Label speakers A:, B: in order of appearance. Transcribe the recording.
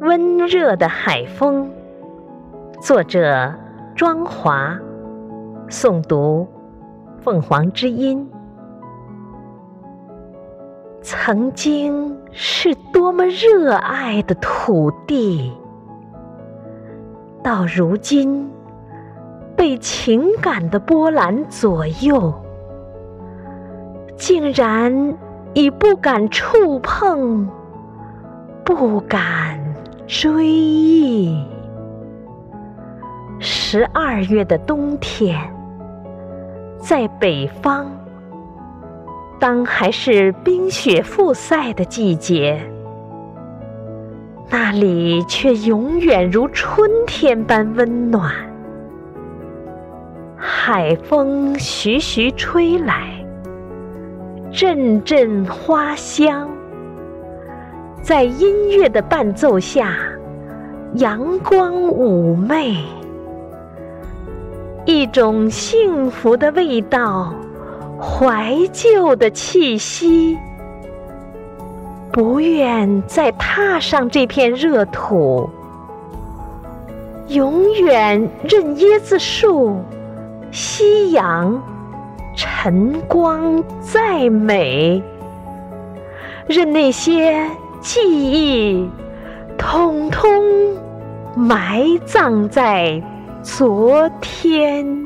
A: 温热的海风。作者：庄华，诵读：凤凰之音。曾经是多么热爱的土地，到如今被情感的波澜左右，竟然已不敢触碰，不敢追忆。十二月的冬天，在北方。当还是冰雪覆塞的季节，那里却永远如春天般温暖。海风徐徐吹来，阵阵花香，在音乐的伴奏下，阳光妩媚，一种幸福的味道。怀旧的气息，不愿再踏上这片热土，永远任椰子树、夕阳、晨光再美，任那些记忆统统埋葬在昨天。